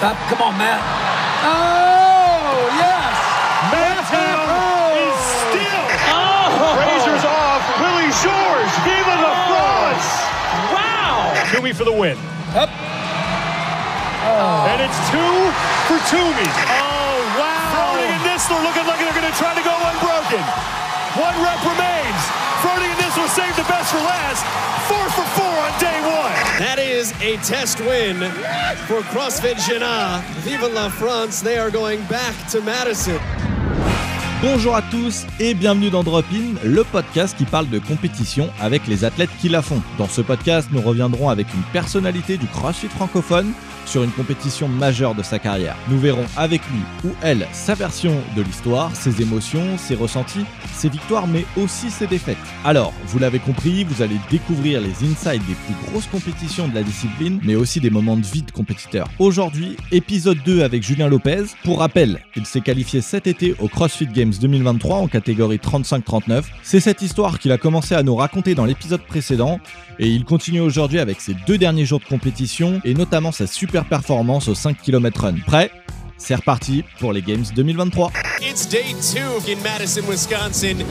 Up, come on, Matt. Oh, yes. Mantown is still. Razors off. Willie George. Viva la France. Wow. Toomey for the win. Up. Oh. And it's two for Toomey. Oh, wow. Froning and Nistler looking like they're going to try to go unbroken. One rep remains. Froning and Nistler saved the best for last. Four for four on day one. That is a test win for CrossFit Jena. Vive la France. They are going back to Madison. Bonjour à tous et bienvenue dans Drop In, le podcast qui parle de compétition avec les athlètes qui la font. Dans ce podcast, nous reviendrons avec une personnalité du CrossFit francophone sur une compétition majeure de sa carrière. Nous verrons avec lui ou elle sa version de l'histoire, ses émotions, ses ressentis, ses victoires mais aussi ses défaites. Alors, vous l'avez compris, vous allez découvrir les insides des plus grosses compétitions de la discipline mais aussi des moments de vie de compétiteurs. Aujourd'hui, épisode 2 avec Julien Lopez. Pour rappel, il s'est qualifié cet été au CrossFit Games 2023 en catégorie 35-39. C'est cette histoire qu'il a commencé à nous raconter dans l'épisode précédent et il continue aujourd'hui avec ses deux derniers jours de compétition et notamment sa super performance au 5 km run. Prêt? C'est reparti pour les Games 2023. It's day two in Madison, Wisconsin.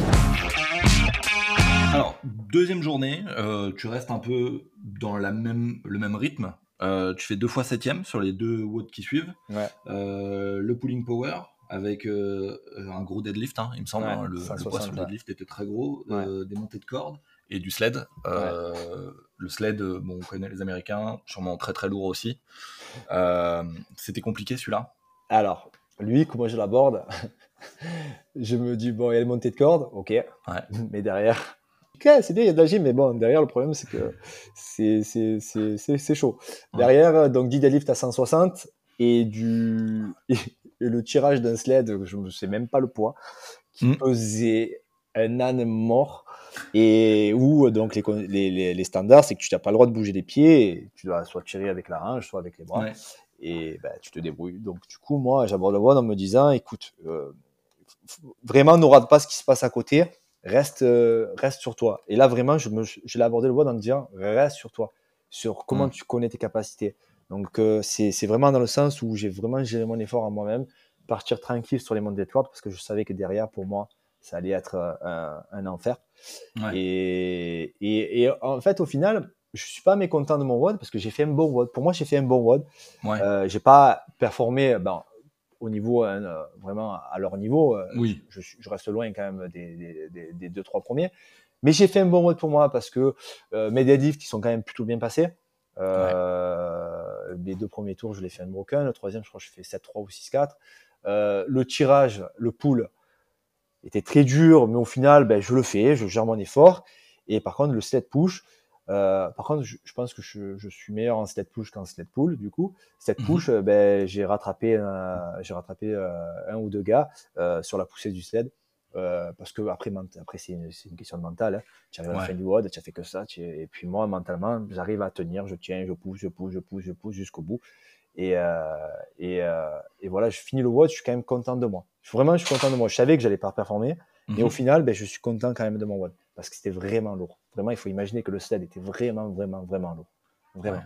Alors, deuxième journée, euh, tu restes un peu dans la même, le même rythme. Euh, tu fais deux fois septième sur les deux watts qui suivent. Ouais. Euh, le pulling power avec euh, un gros deadlift, hein, il me semble. Ouais, hein, le, le 160, poids sur le deadlift était très gros. euh, des montées de cordes et du sled. Euh, Le sled, euh, bon, on connaît les Américains, sûrement très très lourd aussi. Euh, C'était compliqué celui-là? Alors, lui, comment je l'aborde Je me dis, bon, il y a les montées de cordes, ok. Mais derrière, ok, c'est bien, il y a de la gym, mais bon, derrière, le problème, c'est que c'est- chaud. Derrière, donc, 10 deadlift à 160 et, du, le tirage d'un sled, je ne sais même pas le poids, qui Mm. pesait un âne mort. Et où, donc, les, les, les, les standards, c'est que tu n'as pas le droit de bouger des pieds, et tu dois soit tirer avec la hanche, soit avec les bras Ouais. et ben, tu te débrouilles. Donc, du coup, moi, j'aborde le voile en me disant, écoute, euh, vraiment, ne rate pas ce qui se passe à côté, reste, euh, reste sur toi. Et là, vraiment, je, me, je l'ai abordé le voile en me disant, reste sur toi, sur comment Mm. tu connais tes capacités. Donc, euh, c'est vraiment dans le sens où j'ai vraiment géré mon effort à moi-même, partir tranquille sur les montées de cordes, parce que je savais que derrière, pour moi, ça allait être euh, un, un enfer. Ouais. Et, et, et en fait, au final, je suis pas mécontent de mon WOD parce que j'ai fait un bon WOD. Pour moi, j'ai fait un bon WOD. Ouais. Euh, j'ai pas performé ben, au niveau euh, vraiment à leur niveau. euh, Oui. je, je reste loin quand même des, des, des, des deux trois premiers. Mais j'ai fait un bon WOD pour moi parce que euh, mes deadlifts ils sont quand même plutôt bien passés. Euh, Les deux premiers tours, je l'ai fait unbroken. Le troisième, je crois que je fais 7-3 ou 6-4. Euh, le tirage, le pull était très dur, mais au final, ben, je le fais, je gère mon effort. Et par contre, le sled push, euh, par contre, je, je pense que je, je suis meilleur en sled push qu'en sled pull, du coup. Sled Mhm. push, euh, ben, j'ai rattrapé, j'ai rattrapé euh, un ou deux gars euh, sur la poussée du sled. Euh, parce que après, après c'est une, question de mental. Hein. Tu arrives à la Ouais. fin du WOD, tu as fait que ça. tu- et puis moi, mentalement, j'arrive à tenir, je tiens, je pousse, je pousse, je pousse, je pousse jusqu'au bout. Et, euh, et, euh, et voilà, je finis le WOD, je suis quand même content de moi. Vraiment, je suis content de moi. Je savais que j'allais pas performer. Et Mhm. au final, ben, je suis content quand même de mon WOD. Parce que c'était vraiment lourd. Vraiment, il faut imaginer que le sled était vraiment, vraiment, vraiment lourd. Vraiment. Ouais,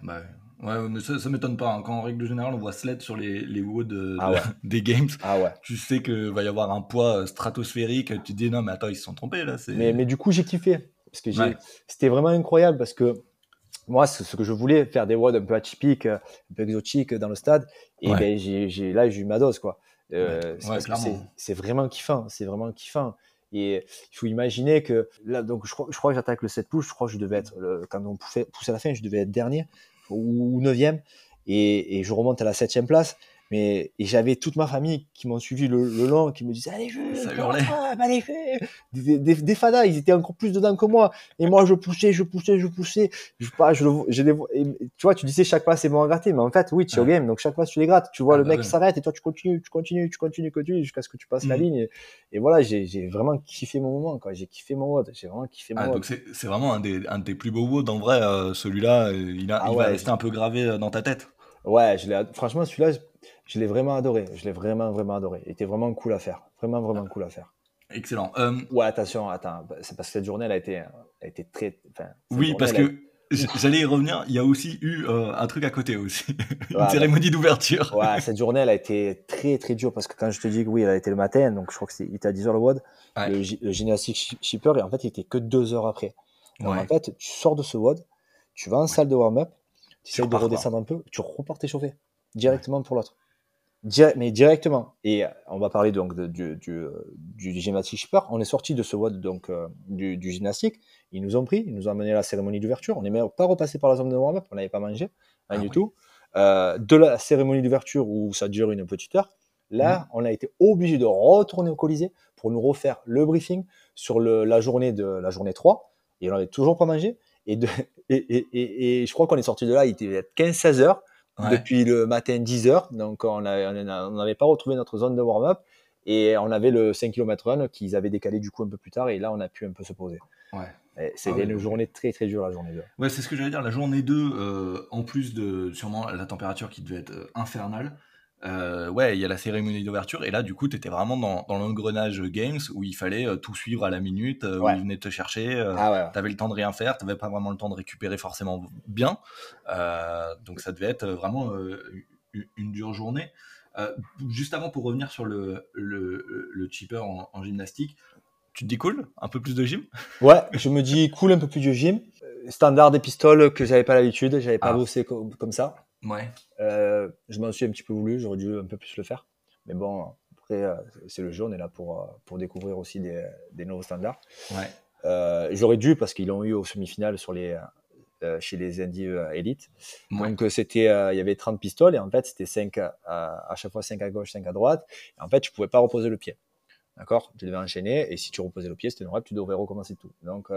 bah ouais. Mais ça, ça m'étonne pas. hein. Quand en règle générale, on voit sled sur les, les WOD de- Ah ouais. des games, Ah ouais. tu sais qu'il va y avoir un poids euh, stratosphérique. Tu te dis non, mais attends, ils se sont trompés là. Mais, mais du coup, j'ai kiffé. Parce que Ouais. c'était vraiment incroyable. Parce que moi, ce, ce que je voulais, faire des WOD un peu atypiques, euh, un peu exotiques dans le stade. Et ben, j'ai, là, j'ai eu ma dose. Quoi. Euh, c'est vraiment kiffant. C'est vraiment kiffant. Et il faut imaginer que là, donc, je crois, que j'attaque le 7 push. Je crois que je devais être, le- quand on poussait, poussait à la fin, je devais être dernier ou, ou neuvième. Et, et je remonte à la septième place. Mais et j'avais toute ma famille qui m'ont suivi le, le long, qui me disaient allez Jules, Ça ça allez fais des, des, des fadas, ils étaient encore plus dedans que moi. Et moi je poussais, je poussais, je poussais. Je pas, je le, je les vois- et tu vois, tu disais chaque passe c'est bon à gratter, mais en fait oui, tu es au game, donc chaque passe tu les grattes. Tu vois Ah le bah mec ouais. s'arrête et toi tu continues, tu continues, tu continues, tu continues jusqu'à ce que tu passes la Mhm. ligne. Et, et voilà, j'ai vraiment kiffé mon moment, quoi. J'ai kiffé mon WOD, j'ai vraiment kiffé mon Ah, donc c'est vraiment un des, un de tes plus beaux WOD en vrai. euh, Celui-là, euh, il, a, Ah il va rester un peu gravé euh, dans ta tête. Ouais, je franchement, celui-là, je, l'ai vraiment adoré. Je l'ai vraiment, vraiment adoré. Il était vraiment cool à faire. Vraiment, vraiment cool à faire. Excellent. Euh, Ouais, attention, attends. C'est parce que cette journée, elle a été, elle a été très. Enfin, oui, journée, parce a- que J'allais y revenir. Il y a aussi eu euh, un truc à côté aussi, une Ouais, cérémonie d'ouverture. Ouais, cette journée, elle a été très très dure parce que quand je te dis que oui, elle a été le matin, donc je crois que c'était il était à 10h le WOD, Ouais. le, le gymnastique shi- shipper, et en fait, il était que deux heures après. Donc Ouais. en fait, tu sors de ce WOD, tu vas en salle de warm-up, tu essaies de redescendre un peu, tu repars t'échauffer directement pour l'autre. Direct- mais directement. Et euh, on va parler donc de- du, du, euh, du gymnastique. On est sorti de ce WOD donc euh, du, du gymnastique. Ils nous ont pris, ils nous ont amené à la cérémonie d'ouverture. On n'est même pas repassé par la zone de warm-up, on n'avait pas mangé, rien Ah du tout. Euh, de la cérémonie d'ouverture où ça dure une petite heure, là, Mhm. on a été obligé de retourner au Colisée pour nous refaire le briefing sur le, la journée de la journée 3. Et on n'avait toujours pas mangé. Et, de, et, et, et, et je crois qu'on est sorti de là, il était 15-16 heures Ouais. depuis le matin 10 heures. Donc on n'avait pas retrouvé notre zone de warm-up. Et on avait le 5 km run qu'ils avaient décalé du coup un peu plus tard. Et là, on a pu un peu se poser. Ouais. C'était Ah une journée très très dure, la journée 2. Ouais, c'est ce que j'allais dire. La journée 2, euh, en plus de sûrement la température qui devait être euh, infernale, euh, ouais, il y a la cérémonie d'ouverture. Et là, du coup, tu étais vraiment dans, dans l'engrenage Games où il fallait euh, tout suivre à la minute, euh, où ils venaient te chercher. Ah ouais. T'avais le temps de rien faire, t'avais pas vraiment le temps de récupérer forcément bien. Donc ça devait être vraiment une, dure journée. Juste avant, pour revenir sur le, le, le cheaper en, en gymnastique, tu te dis cool? Un peu plus de gym? Ouais, je me dis cool un peu plus de gym. Standard des pistoles que j'avais pas l'habitude, j'avais pas Ah. bossé co- comme ça. Ouais. Euh, je m'en suis un petit peu voulu, j'aurais dû un peu plus le faire. Mais bon, après, euh, c'est le jeu, on est là pour, euh, pour découvrir aussi des, des nouveaux standards. Ouais. Euh, j'aurais dû parce qu'ils l'ont eu aux semi-finales sur les, euh, chez les Indies Elite. Ouais. Donc c'était, il y avait 30 pistoles et en fait c'était 5 à, à, chaque fois 5 à gauche, 5 à droite. Et en fait, tu pouvais pas reposer le pied. D'accord? Tu devais enchaîner et si tu reposais le pied, c'était normal, tu devrais recommencer tout. Donc,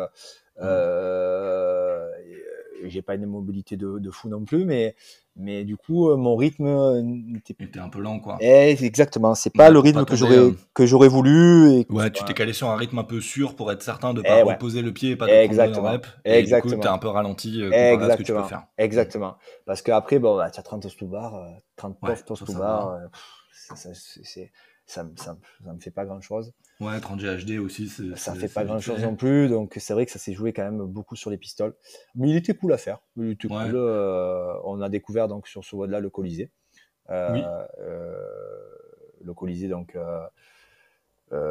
j'ai pas une mobilité de, de fou non plus, mais, mais du coup, euh, mon rythme euh, n'était Et t'es un peu lent, quoi. eh, exactement, c'est pas Ouais, le rythme pas que j'aurais que j'aurais voulu. Et, Ouais, tu t'es calé sur un rythme un peu sûr pour être certain de Eh pas ouais. reposer le pied et pas de prendre Exactement. une rep. Et du Exactement. coup, t'es un peu ralenti euh, comparé à ce que tu peux Exactement. faire. Exactement. Parce qu'après, bon, bah, tu as 30 toasts to bar, euh, 30 Ouais, to ça bar, c'est- ça, me- ça, me- ça me fait pas grand chose. Ouais, 30 GHD aussi. Ça c'est- fait pas vite grand chose fait. non plus. Donc, c'est vrai que ça s'est joué quand même beaucoup sur les pistoles. Mais il était cool à faire. Il était Ouais. cool. euh, on a découvert donc sur ce WOD-là le Colisée. Euh, Oui. euh, le Colisée, donc,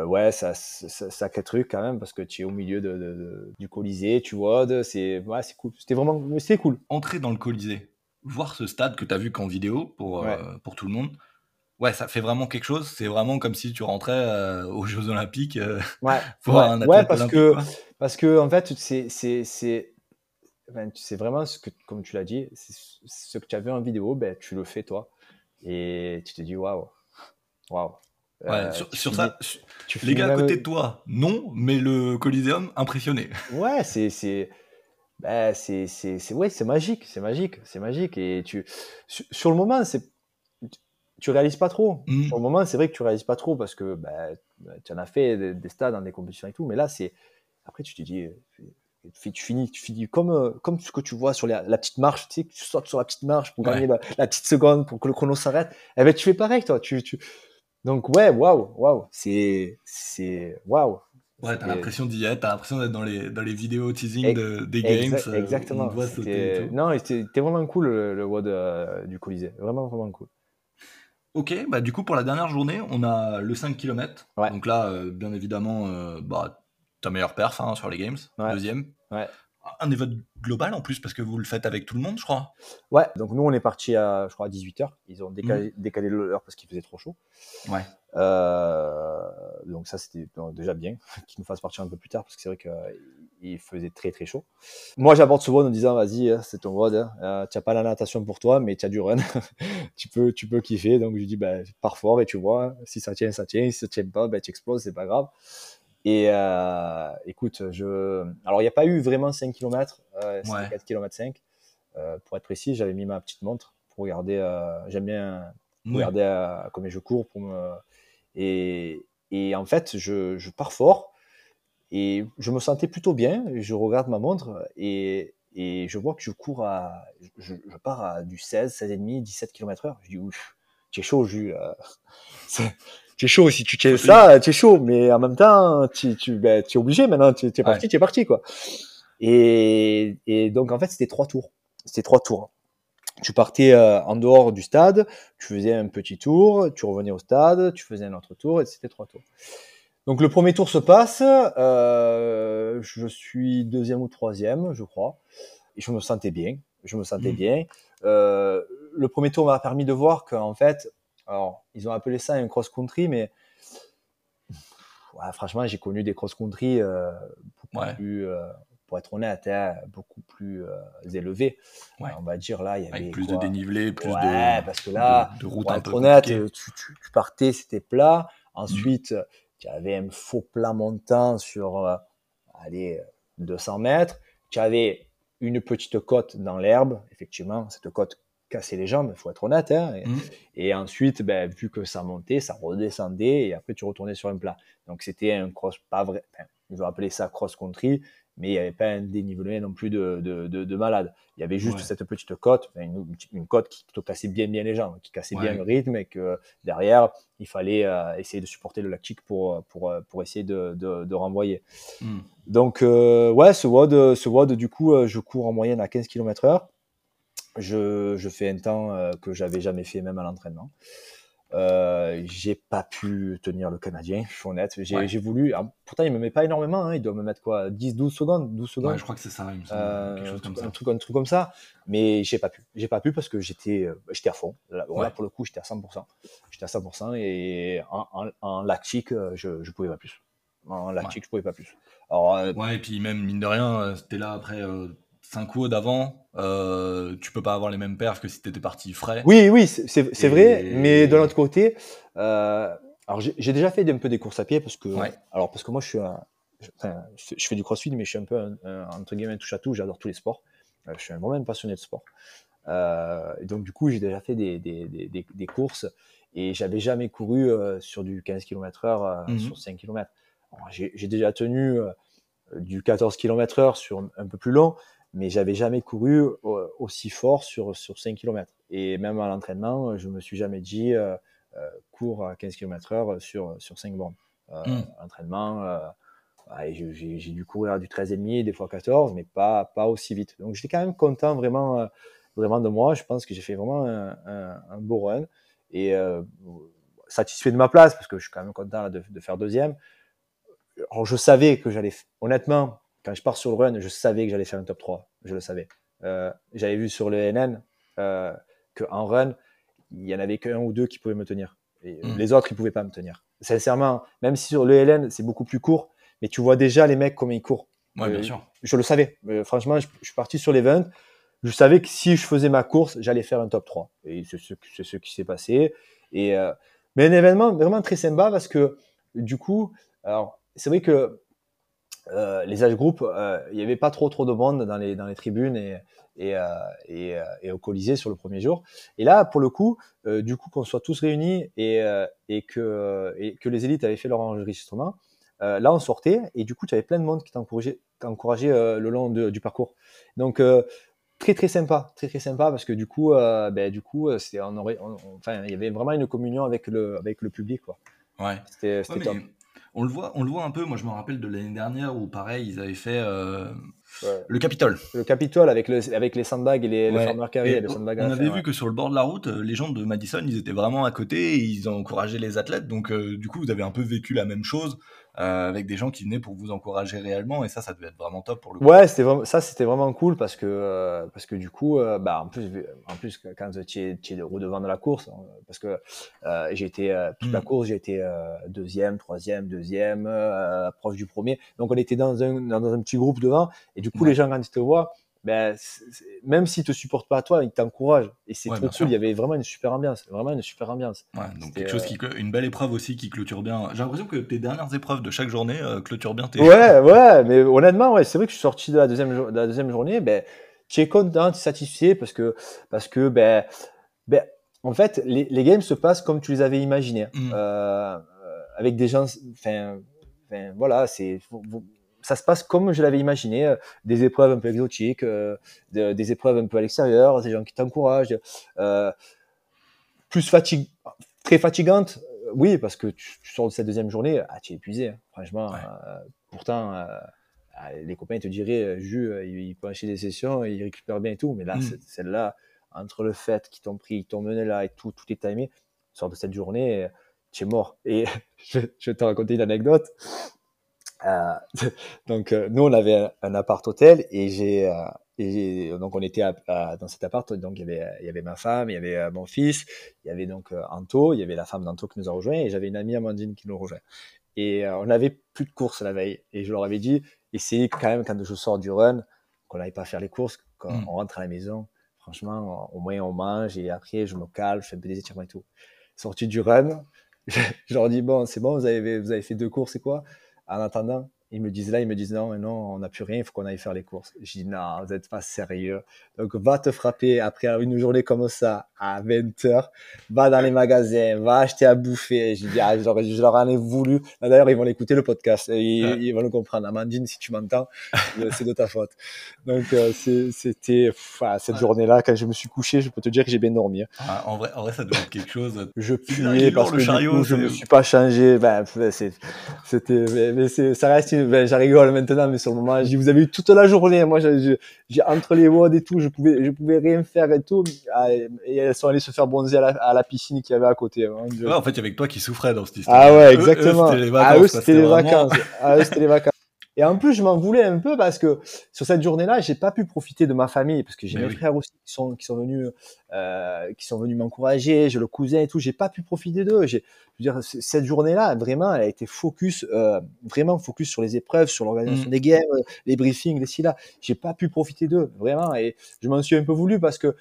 ouais, ça, ça, ça truc quand même parce que tu es au milieu de, de- de- du Colisée, tu vois, c'est ouais, cool. C'était vraiment, c'était cool. Entrer dans le Colisée, voir ce stade que t'as vu qu'en vidéo pour, Ouais. pour tout le monde. Ouais, ça fait vraiment quelque chose. C'est vraiment comme si tu rentrais euh, aux Jeux Olympiques. euh, Ouais, pour ouais, un athlète ouais, parce olympique, que quoi. parce que en fait, c'est c'est c'est ben, c'est vraiment ce que, comme tu l'as dit, ce que tu as vu en vidéo, ben tu le fais toi, et tu te dis waouh, waouh. Ouais, Euh, sur, tu sur finis- ça, tu les gars à côté de toi, non, mais le Coliseum, impressionné. Ouais, c'est c'est ben, c'est c'est c'est ouais, c'est magique, c'est magique, c'est magique, et tu sur, sur le moment, c'est tu réalises pas trop. Mm. Sur le moment, c'est vrai que tu réalises pas trop parce que ben, tu en as fait des, des stades dans des compétitions et tout, mais là, c'est après tu te dis, euh, tu tu finis, tu finis comme euh, comme ce que tu vois sur la, la petite marche, tu sais, que tu sautes sur la petite marche pour Ouais. gagner la, la petite seconde pour que le chrono s'arrête. Eh ben, tu fais pareil, toi. Tu, tu... Donc ouais, waouh, waouh, c'est c'est waouh. Ouais, t'as l'impression d'y être, t'as l'impression d'être dans les, dans les vidéos teasing de- des games. Exa- euh, exactement. On sauter et tout. Non, c'était c'était vraiment cool le, le WOD euh, du Colisée, vraiment vraiment cool. Ok, bah du coup pour la dernière journée, on a le 5 km. Ouais. Donc là, euh, bien évidemment, euh, bah, ta meilleure perf hein, sur les games, Ouais. deuxième. Ouais. Un des votes global en plus, parce que vous le faites avec tout le monde, je crois. Ouais, donc nous on est parti à je crois à 18h, ils ont décalé, décalé l'heure parce qu'il faisait trop chaud. Ouais. Euh, donc ça c'était déjà bien qu'ils nous fassent partir un peu plus tard parce que c'est vrai qu'il faisait très très chaud. Moi j'aborde WOD en disant vas-y hein, c'est ton hein. Euh, tu n'as pas la natation pour toi mais tu as du run, tu peux tu peux kiffer donc je dis bah, pars fort et tu vois si ça tient ça tient, si ça tient pas bah, tu exploses c'est pas grave. Et euh, écoute je alors il n'y a pas eu vraiment 5 km, euh, c'était Ouais. 4 km 5 Euh, pour être précis j'avais mis ma petite montre pour regarder euh, j'aime bien Ouais. regarder à, combien je cours pour me et, et en fait je, je pars fort et je me sentais plutôt bien je regarde ma montre et, et je vois que je cours à je, je pars à du 16 16 et demi 17 km heure je dis ouf tu es chaud Jules euh, c'est- tu es chaud si tu tiens ça tu es chaud mais en même temps tu, tu, ben, es obligé maintenant tu tu es parti tu es parti quoi Et, et donc, en fait, c'était trois tours. C'était trois tours. Tu partais euh, en dehors du stade, tu faisais un petit tour, tu revenais au stade, tu faisais un autre tour, et c'était trois tours. Donc le premier tour se passe, euh, je suis deuxième ou troisième, je crois, et je me sentais bien, je me sentais Mm. bien. Euh, le premier tour m'a permis de voir qu'en fait, alors ils ont appelé ça un cross-country, mais ouais, franchement, j'ai connu des cross-country euh, beaucoup Ouais. plus, pour être honnête, hein, beaucoup plus élevés. Ouais. On va dire là, il y avait Avec plus quoi de dénivelé, plus ouais, de. parce que là, de, de routes pour un être peu honnête, tu, tu, tu partais, c'était plat. Ensuite, tu avais un faux plat montant sur, euh, allez, 200 mètres. Tu avais une petite côte dans l'herbe. Effectivement, cette côte cassait les jambes, il faut être honnête. Hein, et, et ensuite, ben, vu que ça montait, ça redescendait et après tu retournais sur un plat. Donc c'était un cross, pas vrai. Enfin, ils ont appelé ça cross-country, mais il n'y avait pas un dénivelé non plus de, de, de, de malade. Il y avait juste Ouais. cette petite enfin, une, une côte qui te cassait bien, bien les jambes, qui cassait bien le rythme et que derrière, il fallait euh, essayer de supporter le lactique pour, pour, euh, pour essayer de, renvoyer. Mm. Donc, euh, ouais, ce WOD, ce WOD, du coup, euh, je cours en moyenne à 15 km heure. Je, je fais un temps euh, que j'avais jamais fait même à l'entraînement. Euh, j'ai pas pu tenir le Canadien, je suis honnête. J'ai Ouais. voulu. pourtant, il me met pas énormément. Hein, il doit me mettre quoi 10, 12 secondes 12 secondes Ouais, je crois que c'est ça, il me semble. euh, quelque un, chose comme ça. un, truc, un truc comme ça. Mais j'ai pas pu. J'ai pas pu parce que j'étais euh, j'étais à fond. Là, pour le coup, j'étais à 100%. J'étais à 100% et en, en, en lactique, je, je pouvais pas plus. En lactique, je pouvais pas plus. Alors, euh, Ouais, et puis même, mine de rien, t'es là après 5 WOD d'avant, euh, tu peux pas avoir les mêmes perfs que si t'étais parti frais. Oui, oui, c'est Et- vrai, mais de l'autre côté, euh, alors j'ai déjà fait un peu des courses à pied parce que, Ouais. alors parce que moi je suis, un- je, enfin, je- je fais du crossfit, mais je suis un peu un, un- entre guillemets touche à tout. J'adore tous les sports. Euh, je suis un- vraiment un passionné de sport. Euh, et donc du coup, j'ai déjà fait des, des, des, courses et j'avais jamais couru sur du 15 km/h sur 5 km. J'ai déjà tenu du 14 km/h sur un peu plus long, mais j'avais jamais couru euh, aussi fort sur, sur 5 km. Et même à l'entraînement, je me suis jamais dit euh, euh, cours à 15 km/h sur, sur 5 bornes. Euh, Mm. à L'entraînement, euh, ouais, j'ai j'ai- j'ai dû courir à du 13,5, des fois 14, mais pas, pas aussi vite. Donc j'étais quand même content vraiment, euh, vraiment de moi. Je pense que j'ai fait vraiment un, un, un beau run et euh, satisfait de ma place parce que je suis quand même content là, de, de faire deuxième. Alors, je savais que j'allais, honnêtement, quand je pars sur le run, je savais que j'allais faire un top 3. Je le savais. Euh, J'avais vu sur le NN euh, qu'en run, il y en avait qu'un ou deux qui pouvaient me tenir. Et Mm. Les autres, ils pouvaient pas me tenir. Sincèrement, même si sur le LN, c'est beaucoup plus court, mais tu vois déjà les mecs comment ils courent. Ouais, bien Euh, sûr. Je le savais. Euh, franchement, je, je suis parti sur l'event. Je savais que si je faisais ma course, j'allais faire un top 3. Et c'est ce, ce qui s'est passé. Et, euh, mais un événement vraiment très sympa parce que du coup, alors c'est vrai que euh, les âge groupes, euh, il n'y avait pas trop trop de monde dans les, dans les tribunes et, et, euh, et, et au Colisée sur le premier jour. Et là, pour le coup, du coup, qu'on soit tous réunis et, et, que, et que les élites avaient fait leur enregistrement, là, on sortait et du coup, tu avais plein de monde qui t'encourageait le long de- du parcours. Donc, très très sympa, très très sympa parce que du coup, ben, du coup, on aurait, on- enfin, il y avait vraiment une communion avec le, avec le public, quoi. Ouais. C'était, c'était Ouais, top. mais on le voit, on voit un peu. Moi, je me rappelle de l'année dernière où, pareil, ils avaient fait euh, Ouais. le Capitole. Le Capitole avec, le, avec les sandbags et les, le Ouais. farmer carry Et et le on avait vu ouais. que sur le bord de la route, euh, les gens de Madison, ils étaient vraiment à côté et ils ont encouragé les athlètes. Donc, euh, du coup, vous avez un peu vécu la même chose euh, avec des gens qui venaient pour vous encourager réellement. Et ça, ça devait être vraiment top pour le coup. Ouais, vraiment, ça c'était vraiment cool parce que euh, parce que du coup, bah en plus en plus quand tu es, es au devant de la course, hein, parce que euh, toute la Mm. course, euh, deuxième, troisième, deuxième, proche du premier. Donc on était dans un dans un petit groupe devant et du coup Ouais. les gens quand ils te voient, ben même s'ils te supportent pas toi, ils t'encouragent et c'est Ouais, trop cool. sûr. Il y avait vraiment une super ambiance, vraiment une super ambiance. Ouais, donc C'était, quelque chose euh, qui, une belle épreuve aussi qui clôture bien. J'ai l'impression que tes dernières épreuves de chaque journée euh, clôturent bien tes. Ouais, ouais, mais honnêtement, ouais, c'est vrai que je suis sorti de la deuxième, jour- de la deuxième journée, ben, tu es content, tu es satisfait parce que, parce que, ben, ben, en fait, les, les games se passent comme tu les avais imaginés, Mm. euh, avec des gens, enfin, voilà, c'est, ça se passe comme je l'avais imaginé, euh, des épreuves un peu exotiques, euh, de- des épreuves un peu à l'extérieur, des gens qui t'encouragent, euh, plus fatigue, très fatigante, oui, parce que tu, tu sors de cette deuxième journée, ah, tu es épuisé, hein. franchement. Ouais. pourtant, ah, les copains te diraient, Jus, il, il peut acheter des sessions, il récupère bien et tout. Mais là, Mm. celle-là, entre le fait qu'ils t'ont pris, ils t'ont mené là et tout, tout est timé, sort de cette journée, tu es mort. Et je, je vais te raconter une anecdote. Euh, donc, euh, nous, on avait un, un appart hôtel et j'ai, euh, donc on était à- à- dans cet appart. Donc, il y avait, il y avait ma femme, il y avait mon fils, il y avait donc Anto, il y avait la femme d'Anto qui nous a rejoint et j'avais une amie Amandine qui nous rejoint. Et on n'avait plus de courses la veille. Et je leur avais dit, essayez quand même quand je sors du run, qu'on n'aille pas faire les courses, quand Mm. on rentre à la maison. Franchement, au moins on mange et après je me calme, je fais un peu des étirements et tout. Sorti du run, je, je leur dis bon, c'est bon, vous avez, vous avez fait deux courses et quoi? En attendant, ils me disent là, ils me disent non, non, on n'a plus rien, il faut qu'on aille faire les courses. Je dis non, vous n'êtes pas sérieux. Donc va te frapper après une journée comme ça à 20h, va dans les magasins, va acheter à bouffer. Je dis ah, je leur, en ai voulu. D'ailleurs, ils vont l'écouter le podcast, et ils, Ouais. ils vont le comprendre. Amandine, si tu m'entends, c'est de ta faute. Donc euh, c'était cette Ouais. journée-là, quand je me suis couché, je peux te dire que j'ai bien dormi. hein. Ah, en, vrai, en vrai, ça doit être quelque chose. Je puais parce que du chariot, coup, je me suis pas changé. Ben, c'était, mais, mais ça reste, une- ben, j'en rigole maintenant, mais sur le moment, j'ai- vous avez eu toute la journée. Moi, j'ai, entre les WOD et tout, je pouvais, je pouvais rien faire et tout. Ah, Et elles sont allées se faire bronzer à la, à la piscine qu'il y avait à côté. Dieu. Ouais, en fait, il y avait que toi qui souffrais dans cette histoire. Ah ouais, Eux- eux, exactement. c'était les ah, vacances. eux, quoi, c'était les vraiment- vacances. Ah, eux, c'était les vacances. Et en plus, je m'en voulais un peu parce que sur cette journée-là, j'ai pas pu profiter de ma famille parce que j'ai mes oui. frères aussi qui sont qui sont venus euh, qui sont venus m'encourager, j'ai le cousin et tout. J'ai pas pu profiter d'eux. J'ai, je veux dire, cette journée-là, vraiment, elle a été focus, euh, vraiment focus sur les épreuves, sur l'organisation Mm. des games, euh, les briefings, les ci là. J'ai pas pu profiter d'eux, vraiment. Et je m'en suis un peu voulu parce que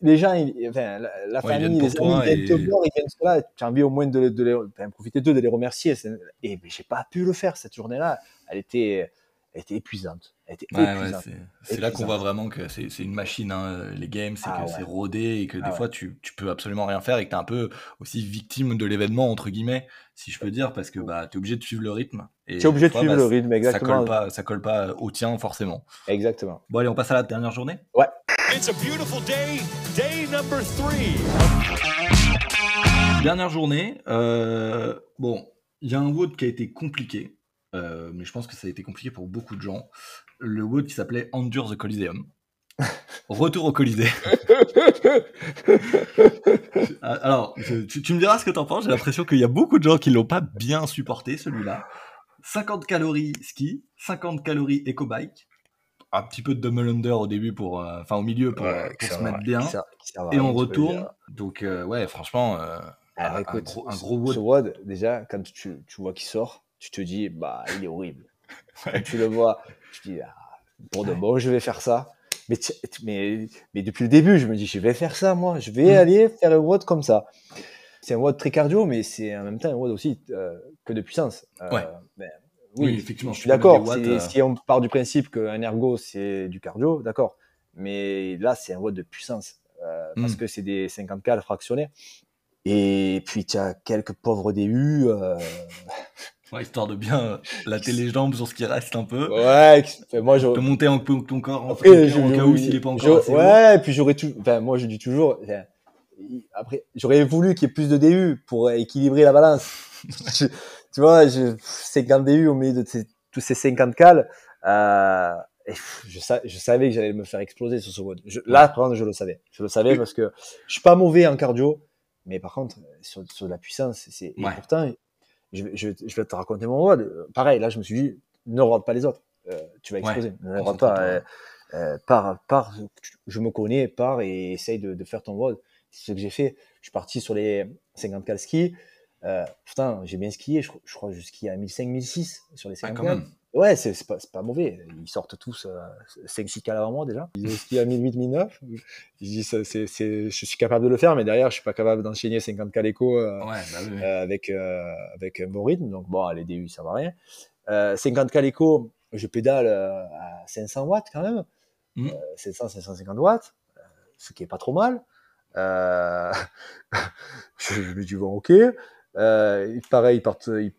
les gens, ils- enfin, la, la Ouais, famille, les amis, ils viennent et- te voir, ils viennent là. Tu as envie au moins de, de les, enfin, profiter d'eux, de les remercier. Et j'ai pas pu le faire cette journée-là. Elle était, elle était épuisante. Ouais, ouais, c'est là qu'on voit vraiment que c'est une machine, hein, les games, c'est Ah que ouais. c'est rodé et que Ah des ouais. fois tu, tu peux absolument rien faire et que t'es un peu aussi victime de l'événement, entre guillemets, si je peux dire, parce que bah, t'es obligé de suivre le rythme. Tu es obligé de fois, suivre bah, le rythme, Ça exactement. colle, pas, ça colle pas au tien, forcément. Exactement. Bon, allez, on passe à la dernière journée? It's a beautiful day, day number three. Dernière journée, euh, bon, il y a un WOD qui a été compliqué, euh, mais je pense que ça a été compliqué pour beaucoup de gens. Le WOD qui s'appelait Endure the Coliseum. Retour au Colisée. Alors, tu me diras ce que t'en penses. J'ai l'impression qu'il y a beaucoup de gens qui l'ont pas bien supporté, celui-là. 50 calories ski, 50 calories éco-bike. Un petit peu de double under au début pour, euh, enfin au milieu pour, euh, pour se mettre bien. Et on le retourne. Donc, euh, ouais, franchement, euh, Alors un, écoute, gros, un gros ce WOD. Déjà, quand tu, tu vois qu'il sort, tu te dis, bah, il est horrible. Ouais. Tu le vois, tu dis, ah, pour de bon, je vais faire ça. Mais, mais, mais depuis le début, je me dis, je vais faire ça, moi. Je vais Mm. aller faire un WOD comme ça. C'est un WOD très cardio, mais c'est en même temps un WOD aussi euh, que de puissance. Euh, Ouais. ben, Oui, oui, effectivement, Je suis d'accord. Si, euh. si on part du principe qu'un ergo, c'est du cardio, d'accord. Mais là, c'est un WOD de puissance. euh, parce Mm. que c'est des 50 cal fractionnés. Et puis, tu as quelques pauvres DU. euh, Ouais, histoire de bien euh, latter les jambes sur ce qui reste un peu. Ouais, enfin, moi, je, De monter en peu ton corps en, Après, ton je- cœur, en cas où s'il est pas encore assez. Ouais, et puis j'aurais tout. Enfin, moi, je dis toujours. enfin, après, j'aurais voulu qu'il y ait plus de DU pour équilibrer la balance. Je- tu vois, je, 50 DU au milieu de tous ces 50 cales. Euh, et je, sa- je savais que j'allais me faire exploser sur ce WOD. Je, là, par contre, je le savais. Je le savais parce que je suis pas mauvais en cardio, mais par contre, sur, sur la puissance, c'est. Ouais. pourtant, je, vais- je, je vais te raconter mon WOD. Euh, Pareil, là, je me suis dit, ne rate pas les autres. Euh, tu vas Ouais, exploser. ne concentre-toi. pas. euh, euh, pars, je me connais, pars et essaye de, de faire ton WOD. C'est ce que j'ai fait. Je suis parti sur les 50 cal ski. Euh, putain, j'ai bien skié. Je, je crois que je skie à 1005, 1006 sur les Ah, 50 quand cal. même. Ouais, c'est pas, mauvais. Ils sortent tous euh, 5-6 cal avant moi déjà. Ils skient à 1008, 1009. Je dis, ça, je suis capable de le faire, mais derrière, je suis pas capable d'enchaîner 50 cal éco. euh, Ouais, bah oui, euh, avec, euh, avec un bon rythme. Donc, bon, les DU, ça va rien. Euh, 50 calico, je pédale à 500 watts quand même. Mm. Euh, 700, 550 watts, ce qui est pas trop mal. Je, je me dis, bon, ok. Euh, pareil, ils partent. ils-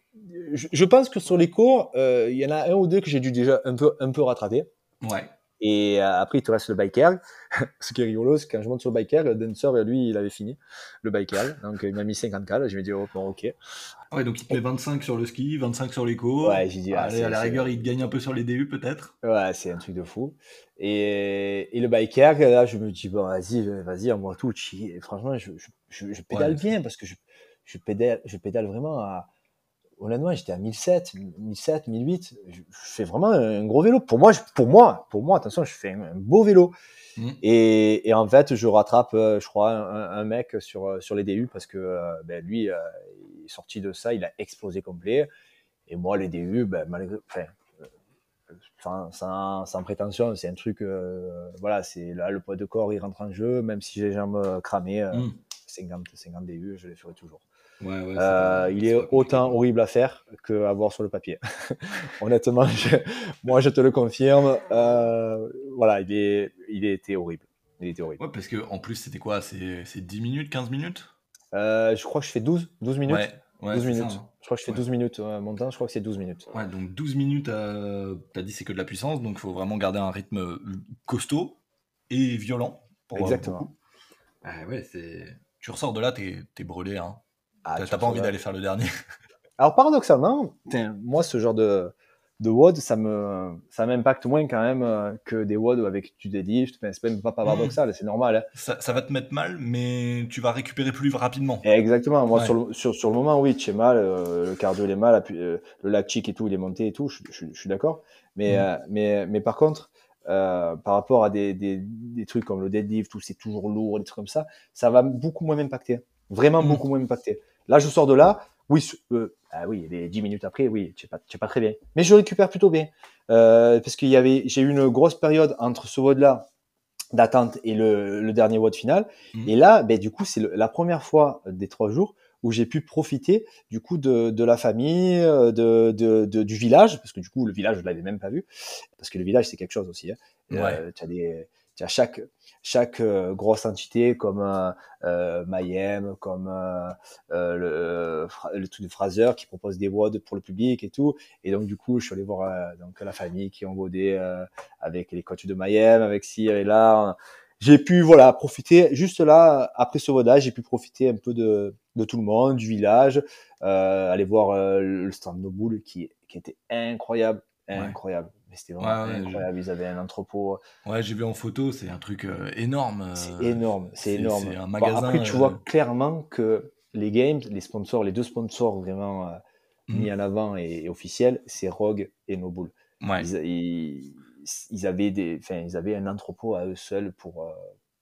je, je pense que sur les cours, euh, il y en a un ou deux que j'ai dû déjà un peu, un peu rattraper. Ouais. Et euh, après, il te reste le biker. Ce qui est rigolo, c'est quand je monte sur le biker, le dancer, lui, il avait fini le biker. Donc, il m'a mis 50 cales. Je me dis, oh, bon, ok. Ouais, donc il te met 25 sur le ski, 25 sur l'éco. Ouais, j'ai dit, ah, Allez, à la rigueur, il te gagne un peu sur les DU peut-être. Ouais, c'est un truc de fou. Et, et le biker, là, je me dis, bon, vas-y, vas-y, moi tout. franchement, je, je, je, je pédale Ouais. bien parce que je, je, pédale, je pédale vraiment à. Honnêtement, j'étais à 1007, 1007, 1008. Je, je fais vraiment un gros vélo. Pour moi, je- pour moi, pour moi, attention, je fais un, un beau vélo. Mhm. Et, et en fait, je rattrape, euh, je crois, un, un mec sur, euh, sur les DU parce que euh, ben, lui, euh, il est sorti de ça, il a explosé complet. Et moi, les DU, ben, malgré, enfin, sans, sans, sans prétention, c'est un truc, euh, voilà, c'est là, le poids de corps, il rentre en jeu, même si j'ai les jambes cramées, euh, Mm. 50, 50 DU, je les ferai toujours. Ouais, ouais. c'est Euh, il est autant horrible à faire qu'à voir sur le papier. Honnêtement, je- moi, je te le confirme. Euh, voilà, il, est, il était horrible. Il était horrible. Ouais, parce que en plus, c'était quoi? C'est c'est 10 minutes, 15 minutes? Euh, je crois que je fais 12, 12 minutes. Ouais, ouais 12 c'est minutes. ça, hein. Je crois que je fais Ouais. 12 minutes. mon temps, je crois que c'est 12 minutes. Ouais, donc 12 minutes, t'as dit c'est que de la puissance, donc il faut vraiment garder un rythme costaud et violent. pour, Exactement. Ah ouais, c'est... Tu ressors de là, t'es, t'es brûlé. Hein. Ah, t'as tu pas envie d'aller faire le dernier. Alors paradoxalement, moi ce genre de de WOD, ça me ça m'impacte moins quand même euh, que des WOD avec du deadlift. Enfin, c'est même pas paradoxal, c'est normal. hein. Ça, ça va te mettre mal, mais tu vas récupérer plus rapidement. Exactement. Moi Ouais. sur, le, sur sur le moment, oui, tu es mal, euh, le cardio il est mal, euh, le lactique et tout, il est monté et tout. Je, je- je suis d'accord. Mais euh, mais mais par contre. par rapport à des, des, des trucs comme le deadlift où c'est toujours lourd, des trucs comme ça, ça va beaucoup moins m'impacter. Vraiment Mhm. beaucoup moins m'impacter. Là, je sors de là, oui, euh, ah oui, les 10 minutes après, oui, tu pas, pas très bien. Mais je récupère plutôt bien. Euh, parce qu'il y avait, j'ai eu une grosse période entre ce WOD-là d'attente et le, le dernier WOD final. Mhm. Et là, ben, du coup, c'est la première fois des trois jours où j'ai pu profiter du coup de, de la famille, euh, de, de, de- du village, parce que du coup, le village, je l'avais même pas vu, parce que le village, c'est quelque chose aussi. Hein. Euh, tu as des, tu as chaque, chaque euh, grosse entité comme euh, euh, Mayhem, comme euh, le, le truc de Fraser qui propose des WOD pour le public et tout. Et donc du coup, je suis allé voir euh, donc la famille qui ont euh, avec les coachs de Mayhem, avec ci et là. J'ai pu voilà profiter juste là après ce vodage, j'ai pu profiter un peu de, de tout le monde, du village, euh, aller voir euh, le stand No Bull qui, qui était incroyable, incroyable. Mais c'était vraiment Ouais, incroyable. Ils avaient un entrepôt. Ouais, j'ai vu en photo, c'est un truc euh, énorme. euh, C'est énorme, c'est énorme. c'est un Bon, magasin, après, tu euh, vois clairement que les games, les sponsors, les deux sponsors vraiment euh, Mhm. mis en avant et, et officiels, c'est Rogue et Nobull. Ouais. Ils, ils, ils avaient des, ils avaient un entrepôt à eux seuls pour, euh,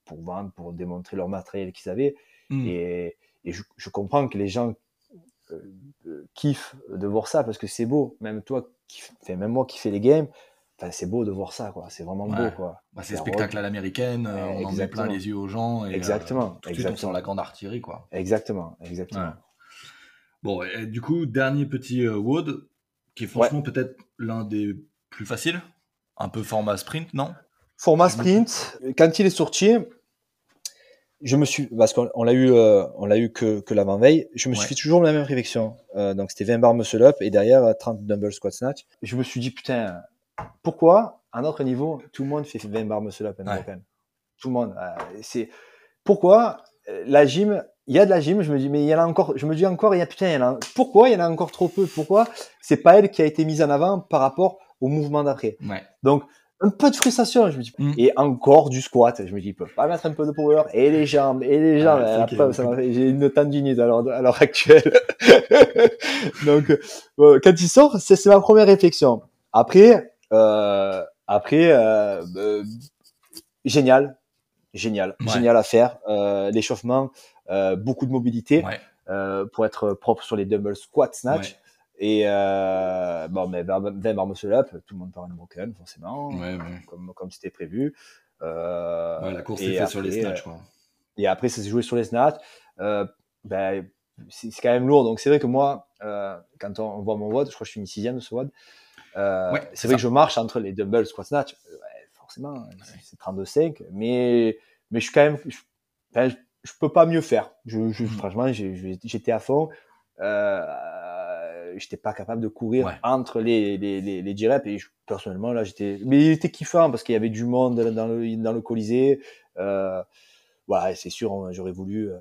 pour vendre, pour démontrer leur matériel qu'ils avaient. Mm. Et, et je, je comprends que les gens euh, euh, kiffent de voir ça parce que c'est beau. Même toi, qui, f- enfin, même moi qui fais les games, c'est beau de voir ça, quoi. C'est vraiment Ouais. beau, quoi. Bah, c'est spectacle à l'américaine, euh, Ouais, on en met plein les yeux aux gens. Et, euh, Exactement, tout de suite, on sort la grande artillerie, quoi. Exactement, exactement. Ouais. Bon, et du coup, dernier petit euh, WOD, qui est franchement peut-être l'un des plus faciles. Un peu format sprint, non? Format sprint, quand il est sorti, je me suis, parce qu'on on l'a eu, euh, on l'a eu que, que l'avant veille, je me suis fait toujours la même réflexion. Euh, donc c'était 20 barres muscle up et derrière euh, 30 dumbbell squat snatch. Je me suis dit putain, pourquoi à notre niveau tout le monde fait 20 barres muscle up Ouais. Tout le monde. euh, c'est pourquoi euh, la gym. Il y a de la gym, je me dis, mais il y en a encore, je me dis encore, il y a putain, il y en a, pourquoi il y en a encore trop peu? Pourquoi c'est pas elle qui a été mise en avant par rapport au mouvement d'après? Ouais. Donc, un peu de frustration, je me dis. Mm. Et encore du squat. Je me dis, ils peuvent pas mettre un peu de power. Et les jambes, et les jambes. Ok. m'a fait- j'ai une tendinite à l'heure, à l'heure actuelle. Donc, euh, quand il sort, c'est, ma première réflexion. Après, euh, après, euh, euh, génial. Génial. Ouais. Génial à faire. Euh, l'échauffement, euh, beaucoup de mobilité Ouais. euh, pour être propre sur les dumbbell squat snatch. Ouais. Et euh, bon, mais 20 barres muscle up, tout le monde part en broken, forcément, Ouais, ouais. comme, comme c'était prévu. Euh, Ouais, la course est faite sur les snatchs, euh, quoi. Et après, ça s'est joué sur les snatchs. Euh, ben, c'est quand même lourd. Donc, c'est vrai que moi, quand on, voit mon WOD, je crois que je suis une sixième de ce WOD. C'est vrai que je marche entre les dumbbell squat snatch. Forcément, c'est- c'est 32,5. Mais, mais je suis quand même. Je, ben, je, je peux pas mieux faire. Je, je, Mhm. Franchement, j'étais à fond. Euh, j'étais pas capable de courir Ouais. entre les les les, les 10 reps et je- personnellement là j'étais mais il était kiffant parce qu'il y avait du monde dans le dans le Colisée euh, voilà c'est sûr on- j'aurais voulu euh,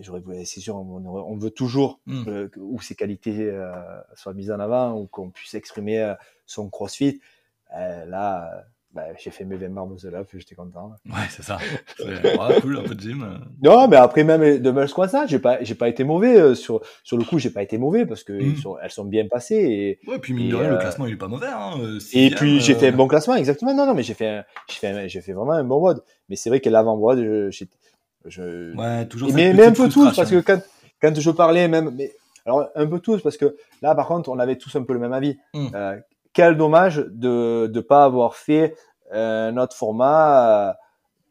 j'aurais voulu c'est sûr on, on veut toujours Mm. euh, que- où ses qualités euh, soient mises en avant ou qu'on puisse exprimer euh, son crossfit Euh, là euh, bah, j'ai fait mes 20 bars muscle j'étais content Ouais, c'est ça. C'est- ouais, cool, un peu de gym. euh. non, mais après même de Mulch Croissant, j'ai pas, j'ai pas été mauvais euh, sur sur le coup, j'ai pas été mauvais parce que Mm. sont- elles sont bien passées et Ouais, puis mine Et, de rien, le euh, classement, il est pas mauvais. Hein. et puis j'ai fait un bon classement exactement. Non, non, mais j'ai fait, j'ai fait, j'ai fait vraiment un bon WOD. Mais c'est vrai que l'avant WOD, je, je, Ouais, toujours Et mais, mais un peu tous parce que quand quand je parlais même, mais alors un peu tous parce que là par contre on avait tous un peu le même avis. Mm. Euh, quel dommage de de pas avoir fait euh, notre format euh,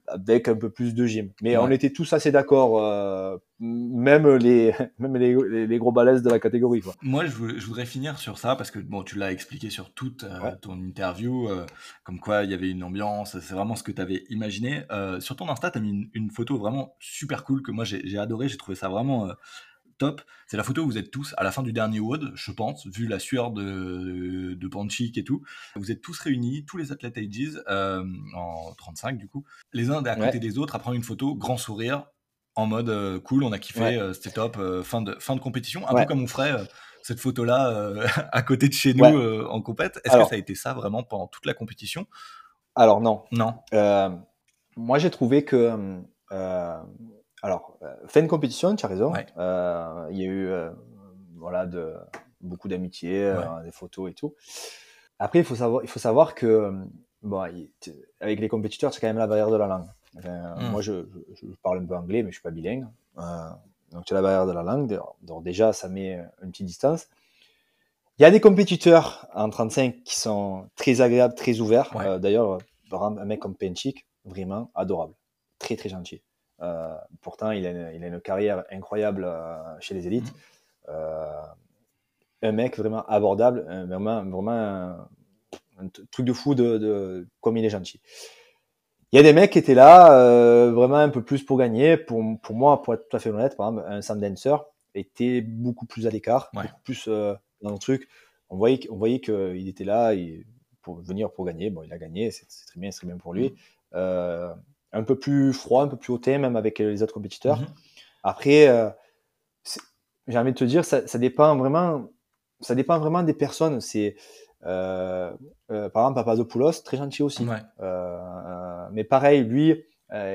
avec un peu plus de gym. Mais Ouais. on était tous assez d'accord, euh, même les même les, les, les gros balèzes de la catégorie quoi. Moi, je, vou- je voudrais finir sur ça parce que bon, tu l'as expliqué sur toute euh, Ouais. ton interview, euh, comme quoi il y avait une ambiance, c'est vraiment ce que tu avais imaginé. Sur ton Insta, tu as mis une, une photo vraiment super cool que moi j'ai adoré, j'ai trouvé ça vraiment top. C'est la photo où vous êtes tous à la fin du dernier WOD, je pense, vu la sueur de, de Panchik et tout. Vous êtes tous réunis, tous les athlètes ages, euh, en 35 du coup, les uns à côté Ouais. des autres à prendre une photo, grand sourire, en mode euh, cool, on a kiffé, Ouais. euh, c'était top, fin, de, fin de compétition, un Ouais. peu comme on ferait cette photo-là à côté de chez nous en compète. Est-ce que ça a été ça vraiment pendant toute la compétition? Alors non, Non. Moi, j'ai trouvé que, alors, euh, fin de compétition, tu as raison. Ouais. Euh, Il y a eu, euh, voilà, de, beaucoup d'amitié, euh, des photos et tout. Après, il faut savoir, il faut savoir que, bon, avec les compétiteurs, c'est quand même la barrière de la langue. Enfin, Mm. Moi, je, je, je parle un peu anglais, mais je suis pas bilingue. Donc, tu as la barrière de la langue. Donc, déjà, ça met une petite distance. Il y a des compétiteurs en 35 qui sont très agréables, très ouverts. Ouais. D'ailleurs, un mec comme Penchik, vraiment adorable, très très gentil. Euh, pourtant, il a, une, il a une carrière incroyable euh, chez les élites. Euh, un mec vraiment abordable, un- vraiment, vraiment un, truc de fou de, de comme il est gentil. Il y a des mecs qui étaient là euh, vraiment un peu plus pour gagner. Pour, pour moi, pour être tout à fait honnête, par exemple, un Sam Dancer était beaucoup plus à l'écart, Ouais. beaucoup plus euh, dans le truc. On voyait, qu'- on voyait qu'il était là pour venir pour gagner. Bon, il a gagné, c'est c'est très bien, c'est très bien pour lui. Euh, un peu plus froid, un peu plus hautain, même avec les autres compétiteurs. Mhm. Après, euh, j'ai envie de te dire, ça, ça dépend vraiment, ça dépend vraiment des personnes. C'est, euh, euh, par exemple, Papadopoulos, très gentil aussi. Ouais. Mais pareil, lui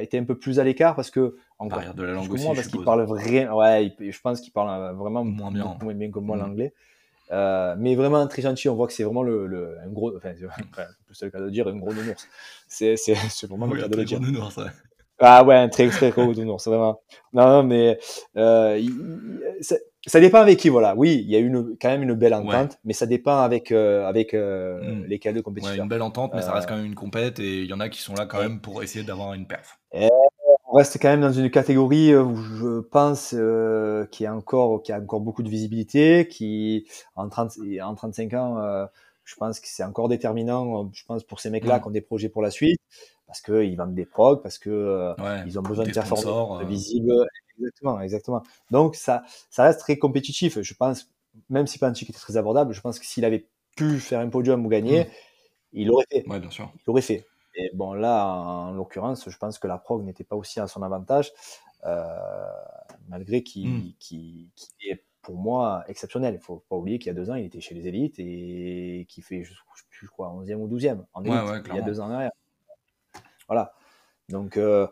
était un peu plus à l'écart parce que Barrière de la langue aussi, moi, je parce qu'il parle vraiment, ouais, il- je pense qu'il parle vraiment Moins bien. moins bien que moi Mhm. l'anglais. Euh, mais vraiment très gentil, on voit que c'est vraiment le, le un gros, enfin, c'est le cas de dire un gros nounours. C'est, c'est, c'est vraiment Oui, le cas de le dire. nounours, ouais. Ah ouais, un très très gros nounours, c'est vraiment. Non, non, mais euh, il- ça, ça dépend avec qui, voilà. Oui, il y a une, quand même une belle entente, mais ça dépend avec euh, avec euh, Mm. lesquels de Ouais, compétiteurs. une belle entente, mais ça reste quand même une compète et il y en a qui sont là quand même pour essayer d'avoir une perf. On reste quand même dans une catégorie euh, où je pense euh, qui a encore qui a encore beaucoup de visibilité, qui en 30 et en 35 ans, euh, je pense que c'est encore déterminant. euh, Je pense pour ces mecs-là Mm. qui ont des projets pour la suite, parce que ils vendent des progs, parce que euh, Ouais. ils ont besoin de performer, sponsors, de euh. visible. Exactement, exactement. Donc ça, ça reste très compétitif. Je pense, même si Panchik était très abordable, je pense que s'il avait pu faire un podium ou gagner, Mm. il l'aurait fait Ouais, bien sûr. il l'aurait fait. Et bon, là, en l'occurrence, je pense que la prog n'était pas aussi à son avantage, euh, malgré qu'il Mm. qu'il- est, pour moi, exceptionnel. Il faut pas oublier qu'il y a deux ans, il était chez les élites et qu'il fait, je quoi, 11e ou 12e en élite, ouais, il y a deux ans en arrière. Voilà. Donc, euh,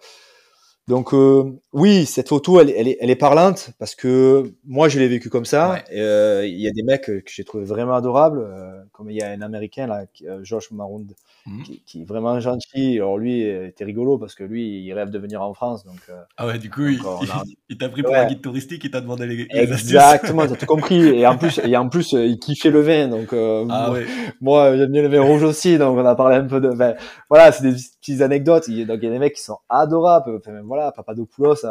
donc euh, oui, cette photo, elle, elle, est, elle est parlante parce que moi, je l'ai vécu comme ça. Ouais. Euh, Il y a des mecs que j'ai trouvé vraiment adorables, euh, comme il y a un Américain là, euh, Josh Maroon, Mhm. qui, qui est vraiment gentil. Alors lui, euh, était rigolo parce que lui, il rêve de venir en France. Donc, euh, Ah ouais, du coup, il, a- il t'a pris pour Ouais. un guide touristique, il t'a demandé les, les exactement, t'as tout compris. Et en plus, et en plus, euh, il kiffait le vin. Donc, euh, Ah moi, ouais. moi, j'aime bien le vin rouge aussi. Donc, on a parlé un peu de. enfin, voilà, c'est des petites anecdotes. Donc, il y a des mecs qui sont adorables. Enfin, voilà, Papadopoulos,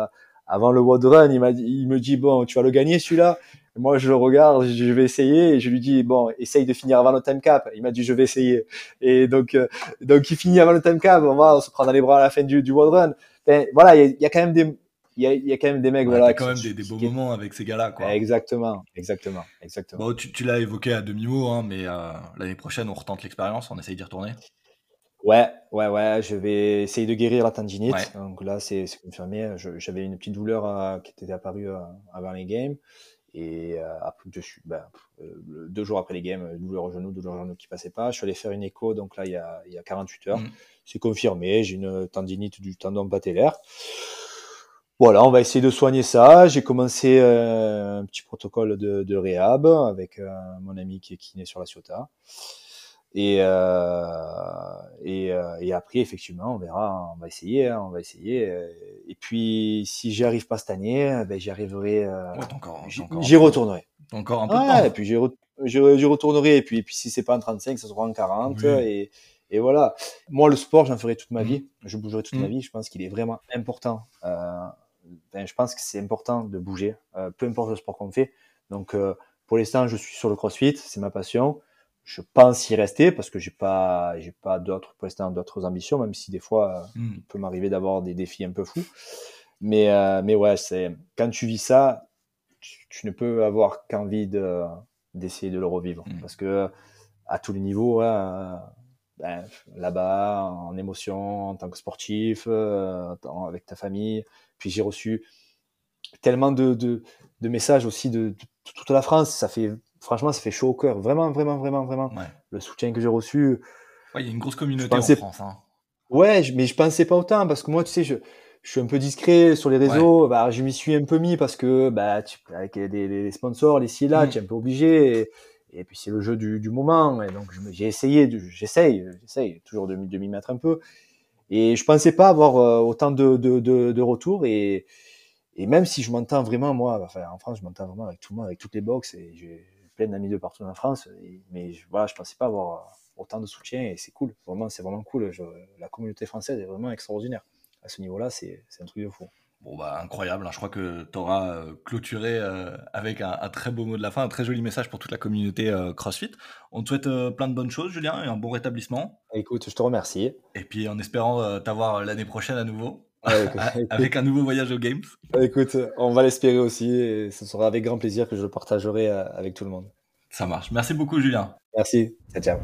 avant le World Run, il, m'a dit, il me dit Bon, tu vas le gagner celui-là. Moi, je le regarde, je vais essayer. Et je lui dis Bon, essaye de finir avant le time cap. Il m'a dit Je vais essayer. Et donc, euh, donc il finit avant le time cap. On va se prendre dans les bras à la fin du, du World Run. Ben, voilà, il y, a- il y a quand même des. il y a, il y a quand même des mecs, Ouais, voilà. quand même des, des beaux qui- moments avec ces gars-là, quoi. Exactement, exactement, exactement. Bon, tu, tu l'as évoqué à demi-mot, hein, mais euh, l'année prochaine, on retente l'expérience, on essaye d'y retourner. Ouais, ouais, ouais, je vais essayer de guérir la tendinite. Ouais. Donc là, c'est confirmé. J'avais une petite douleur euh, qui était apparue euh, avant les games. Et euh, après, je suis, ben, euh, deux jours après les games, douleur au genou, douleur au genou qui passait pas. Je suis allé faire une écho, donc là, il y a, il y a 48 heures. Mm. C'est confirmé, j'ai une tendinite du tendon patellaire. Voilà, on va essayer de soigner ça. J'ai commencé un petit protocole de, de réhab avec mon ami qui est kiné sur la Ciotat. Et, euh, et, euh, et après, effectivement, on verra, on va essayer, hein, on va essayer. euh, Et puis, si j'y arrive pas cette année, ben, j'y arriverai, euh, Ouais, j'y retournerai. encore un peu de Ouais, temps. et puis j'y re- j'y j'y retournerai. Et puis, et puis si c'est pas en 35, ça sera en 40. Oui. Et, et voilà. Moi, le sport, j'en ferai toute ma Mhm. vie. Je bougerai toute Mhm. ma vie. Je pense qu'il est vraiment important. Euh, ben, je pense que c'est important de bouger, euh, peu importe le sport qu'on fait. Donc, euh, pour l'instant, je suis sur le CrossFit, c'est ma passion. Je pense y rester parce que j'ai pas, j'ai pas d'autres, pour l'instant, d'autres ambitions, même si des fois, euh, Hmm. il peut m'arriver d'avoir des défis un peu fous. Mais, euh, mais ouais, c'est quand tu vis ça, tu, tu ne peux avoir qu'envie de d'essayer de le revivre Mm. parce que à tous les niveaux, ouais, euh, ben, là-bas, en émotion, en tant que sportif, euh, avec ta famille. Puis j'ai reçu tellement de, de, de messages aussi de, de toute la France. Ça fait franchement, ça fait chaud au cœur. Vraiment, vraiment, vraiment, vraiment. Ouais. Le soutien que j'ai reçu. Ouais, il y a une grosse communauté pensais- en France. Hein. Ouais, je- mais je pensais pas autant parce que moi, tu sais, je, je suis un peu discret sur les réseaux. Bah, je m'y suis un peu mis parce que bah, tu, avec les, sponsors, les ci là, Mm. tu es un peu obligé. Et, et puis c'est le jeu du, du moment. Et donc j'ai essayé, j'essaye, j'essaye toujours de, m'y- de m'y mettre un peu. Et je pensais pas avoir euh, autant de, de, de, de retours. Et, et même si je m'entends vraiment, moi, enfin, en France, je m'entends vraiment avec tout le monde, avec toutes les box. Et plein d'amis de partout en France. Et- mais je, voilà, je pensais pas avoir euh, autant de soutien. Et c'est cool. Vraiment, c'est vraiment cool. Je- la communauté française est vraiment extraordinaire. À ce niveau-là, c'est un truc de fou. Bon, bah, incroyable. hein. Je crois que tu auras clôturé euh, avec un, un très beau mot de la fin, un très joli message pour toute la communauté euh, CrossFit. On te souhaite euh, plein de bonnes choses, Julien, et un bon rétablissement. Écoute, je te remercie. Et puis en espérant euh, t'avoir l'année prochaine à nouveau, Ouais, écoute, a- avec un nouveau voyage aux Games. écoute, on va l'espérer aussi. Et ce sera avec grand plaisir que je le partagerai euh, avec tout le monde. Ça marche. Merci beaucoup, Julien. Merci. Ciao, ciao.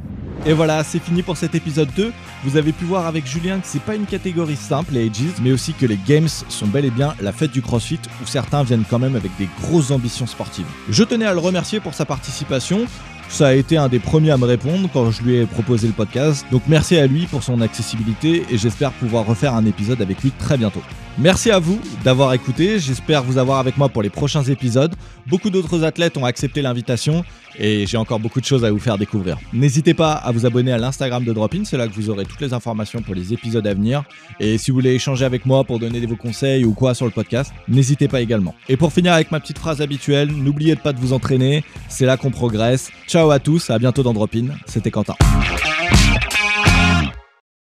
Et voilà, c'est fini pour cet épisode 2. Vous avez pu voir avec Julien que c'est pas une catégorie simple, les Ages, mais aussi que les Games sont bel et bien la fête du CrossFit où certains viennent quand même avec des grosses ambitions sportives. Je tenais à le remercier pour sa participation. Ça a été un des premiers à me répondre quand je lui ai proposé le podcast. Donc merci à lui pour son accessibilité et j'espère pouvoir refaire un épisode avec lui très bientôt. Merci à vous d'avoir écouté. J'espère vous avoir avec moi pour les prochains épisodes. Beaucoup d'autres athlètes ont accepté l'invitation et j'ai encore beaucoup de choses à vous faire découvrir. N'hésitez pas à vous abonner à l'Instagram de Dropin, c'est là que vous aurez toutes les informations pour les épisodes à venir. Et si vous voulez échanger avec moi pour donner vos conseils ou quoi sur le podcast, n'hésitez pas également. Et pour finir avec ma petite phrase habituelle, n'oubliez pas de vous entraîner, c'est là qu'on progresse. Ciao à tous, à bientôt dans Dropin, c'était Quentin.